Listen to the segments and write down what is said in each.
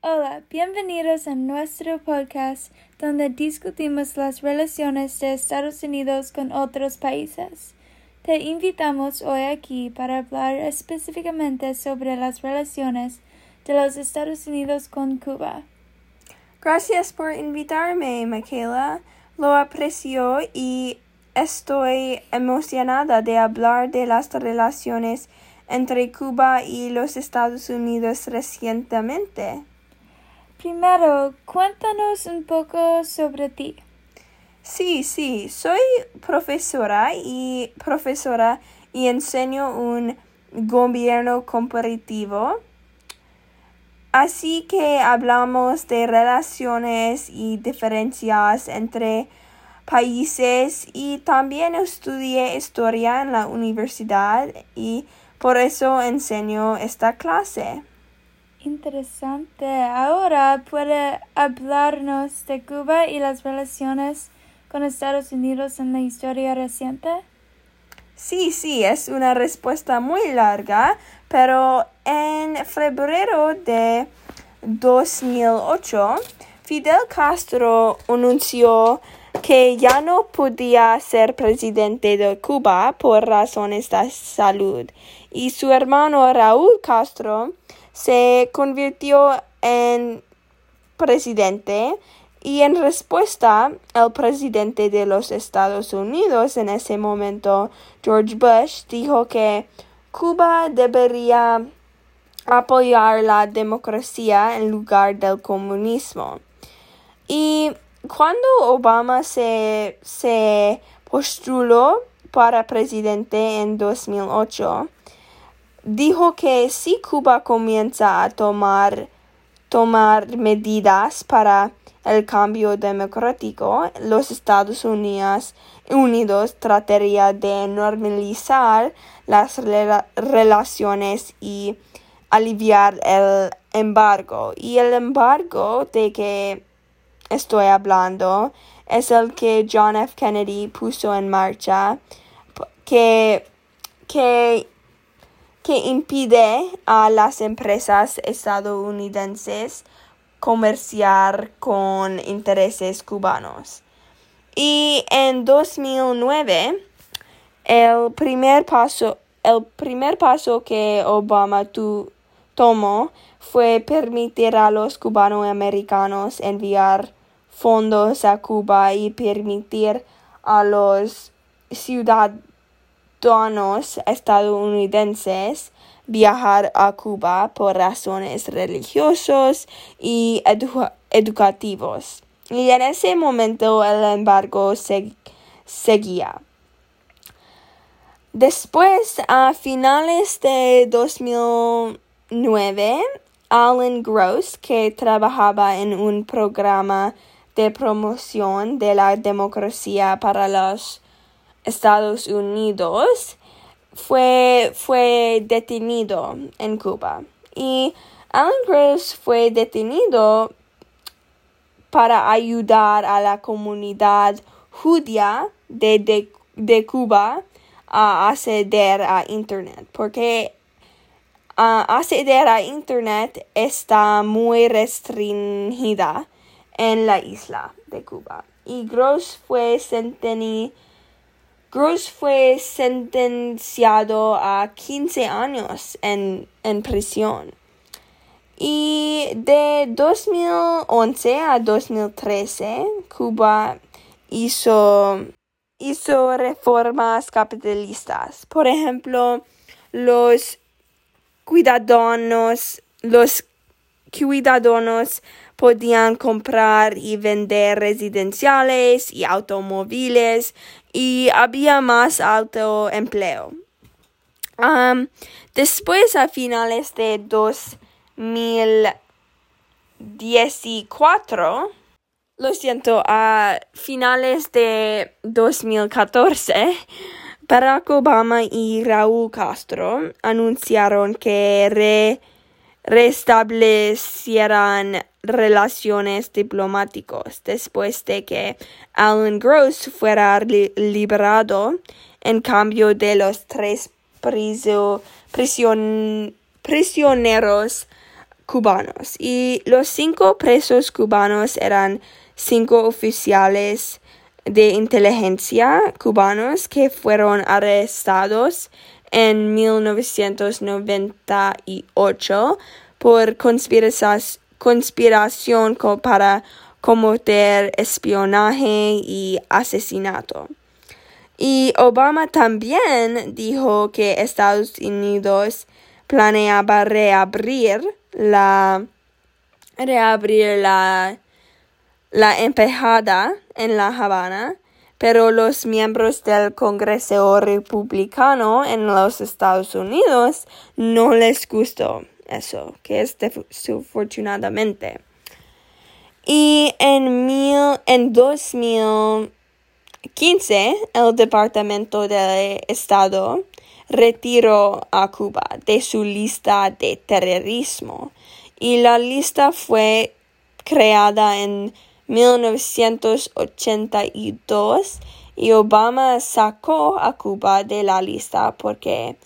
Hola, bienvenidos a nuestro podcast donde discutimos las relaciones de Estados Unidos con otros países. Te invitamos hoy aquí para hablar específicamente sobre las relaciones de los Estados Unidos con Cuba. Gracias por invitarme, Michaela. Lo aprecio y estoy emocionada de hablar de las relaciones entre Cuba y los Estados Unidos recientemente. Primero, cuéntanos un poco sobre ti. Sí, sí, soy profesora y profesora y enseño un gobierno comparativo. Así que hablamos de relaciones y diferencias entre países y también estudié historia en la universidad y por eso enseño esta clase. Interesante. Ahora puede hablarnos de Cuba y las relaciones con Estados Unidos en la historia reciente. Sí, sí, es una respuesta muy larga, pero en febrero de 2008, Fidel Castro anunció que ya no podía ser presidente de Cuba por razones de salud y su hermano Raúl Castro se convirtió en presidente y en respuesta el presidente de los Estados Unidos en ese momento, George Bush, dijo que Cuba debería apoyar la democracia en lugar del comunismo. Y cuando Obama se, se postuló para presidente en 2008, dijo que si Cuba comienza a tomar, tomar medidas para el cambio democrático, los Estados Unidos, Unidos trataría de normalizar las relaciones y aliviar el embargo. Y el embargo de que estoy hablando es el que John F. Kennedy puso en marcha que, que, que impide a las empresas estadounidenses comerciar con intereses cubanos. Y en 2009, el primer paso, el primer paso que Obama tomó fue permitir a los cubanoamericanos enviar fondos a Cuba y permitir a los ciudadanos estadounidenses viajar a Cuba por razones religiosas y educativos. Y en ese momento el embargo seguía. Después, a finales de 2009, Alan Gross, que trabajaba en un programa de promoción de la democracia para los Estados Unidos fue, fue detenido en Cuba. Y Alan Gross fue detenido para ayudar a la comunidad judía de, de, Cuba a acceder a Internet, porque acceder a Internet está muy restringida en la isla de Cuba. Y Gross fue, Gross fue sentenciado a 15 años en, en prisión. Y de 2011 a 2013, Cuba hizo, hizo reformas capitalistas. Por ejemplo, los cuidadonos, los cuidadonos podían comprar y vender residenciales y automóviles y había más autoempleo. Um, después, a finales de 2014, lo siento, a finales de 2014, Barack Obama y Raúl Castro anunciaron que re restablecieran relaciones diplomáticas después de que Alan Gross fuera liberado. En cambio de los tres prisioneros cubanos. Y los cinco presos cubanos eran cinco oficiales de inteligencia cubanos que fueron arrestados en 1998 por conspiración para cometer espionaje y asesinato. Y Obama también dijo que Estados Unidos planeaba reabrir la reabrir la la embajada en La Habana, pero los miembros del Congreso republicano en los Estados Unidos no les gustó eso, que es desafortunadamente. Y en, mil, en 2015, el Departamento de Estado retiró a Cuba de su lista de terrorismo y la lista fue creada en 1982 y Obama sacó a Cuba de la lista porque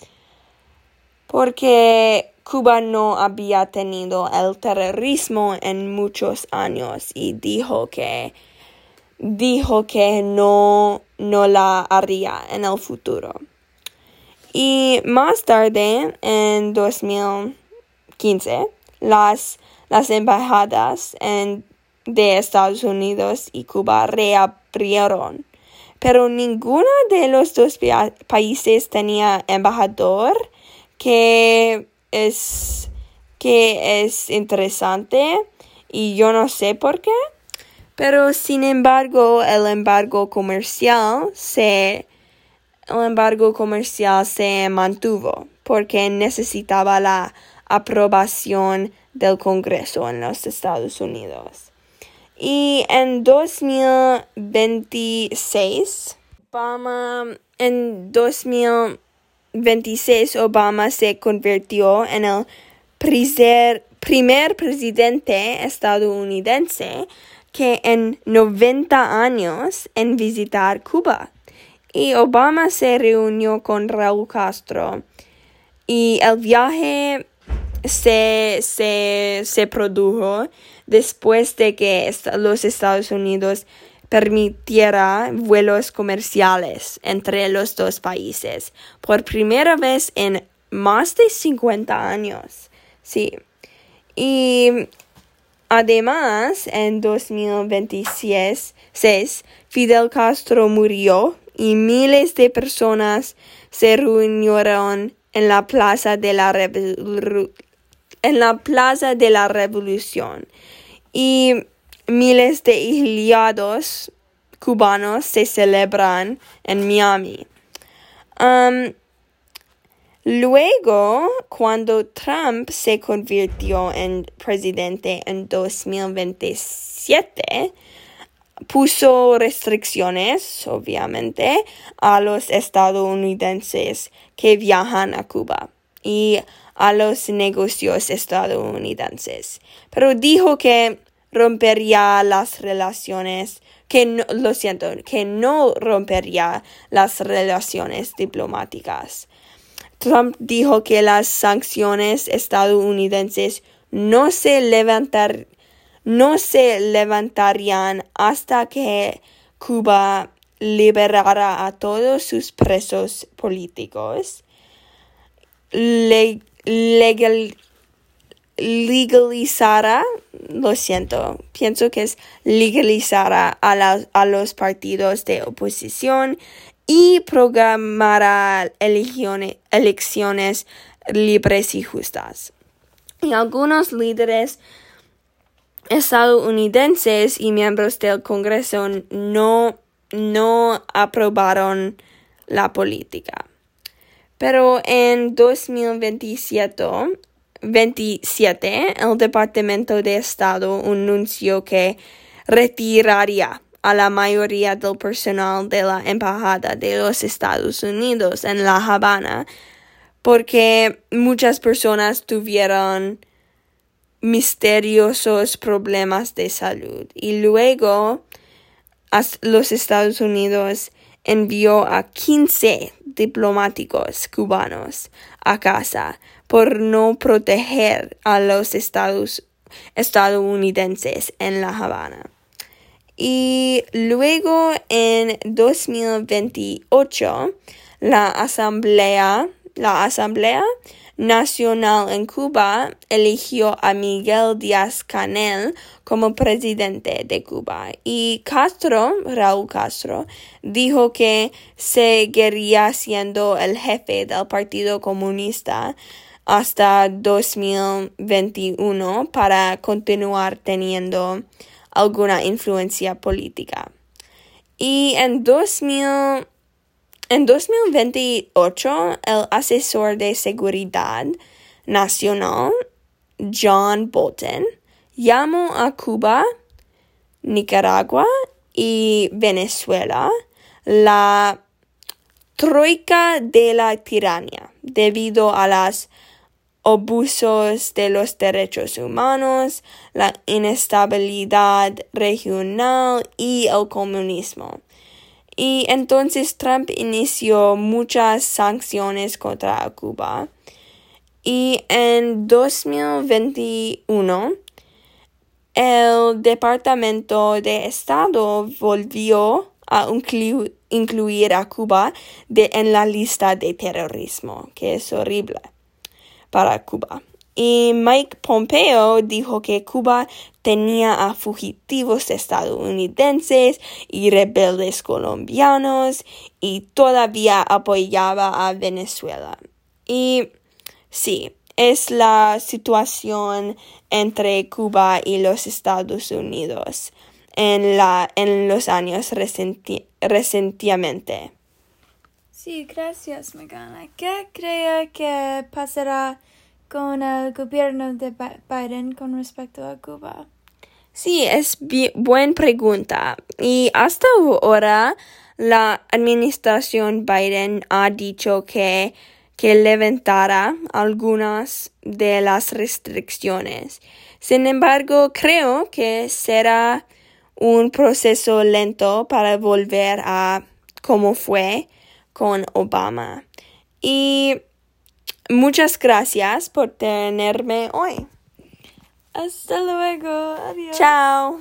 porque Cuba no había tenido el terrorismo en muchos años y dijo que dijo que no no la haría en el futuro. Y más tarde, en 2015, las, las embajadas en de Estados Unidos y Cuba reabrieron, pero ninguno de los dos países tenía embajador que es que es interesante y yo no sé por qué, pero sin embargo el embargo comercial se el embargo comercial se mantuvo porque necesitaba la aprobación del Congreso en los Estados Unidos. Y en 2026, Obama, en 2026, Obama se convirtió en el primer, presidente estadounidense que en 90 años en visitar Cuba. Y Obama se reunió con Raúl Castro. Y el viaje se, se, se produjo después de que los Estados Unidos permitiera vuelos comerciales entre los dos países por primera vez en más de 50 años. Sí. Y además, en 2026, Fidel Castro murió y miles de personas se reunieron en la Plaza de la, en la Plaza de la Revolución y miles de exiliados cubanos se celebran en Miami. Um, luego, cuando Trump se convirtió en presidente en 2027, puso restricciones, obviamente, a los estadounidenses que viajan a Cuba y a los negocios estadounidenses, pero dijo que rompería las relaciones, que no, lo siento, que no rompería las relaciones diplomáticas. Trump dijo que las sanciones estadounidenses no se levantar, no se levantarían hasta que Cuba liberara a todos sus presos políticos legal, legalizara, lo siento, pienso que es legalizara a, a los partidos de oposición y programará elecciones, elecciones libres y justas. Y algunos líderes estadounidenses y miembros del Congreso no, no aprobaron la política. Pero en 2027, 27, el Departamento de Estado anunció que retiraría a la mayoría del personal de la Embajada de los Estados Unidos en La Habana porque muchas personas tuvieron misteriosos problemas de salud. Y luego los Estados Unidos envió a 15 diplomáticos cubanos a casa por no proteger a los estados, estadounidenses en La Habana. Y luego en 2028 la Asamblea, la Asamblea Nacional en Cuba eligió a Miguel Díaz Canel como presidente de Cuba y Castro, Raúl Castro, dijo que seguiría siendo el jefe del Partido Comunista hasta 2021 para continuar teniendo alguna influencia política. Y en 2000 en 2028, el asesor de seguridad nacional, John Bolton, llamó a Cuba, Nicaragua y Venezuela la troika de la tiranía debido a los abusos de los derechos humanos, la inestabilidad regional y el comunismo. Y entonces Trump inició muchas sanciones contra Cuba. Y en 2021, el Departamento de Estado volvió a incluir a Cuba en la lista de terrorismo, que es horrible para Cuba. Y Mike Pompeo dijo que Cuba tenía a fugitivos estadounidenses y rebeldes colombianos y todavía apoyaba a Venezuela. Y sí, es la situación entre Cuba y los Estados Unidos en, la, en los años recientemente. Sí, gracias, Megana. ¿Qué cree que pasará con el gobierno de Biden con respecto a Cuba? Sí, es buena pregunta. Y hasta ahora la administración Biden ha dicho que, que levantará algunas de las restricciones. Sin embargo, creo que será un proceso lento para volver a como fue con Obama. Y Muchas gracias por tenerme hoy. Hasta luego. Adiós. Chao.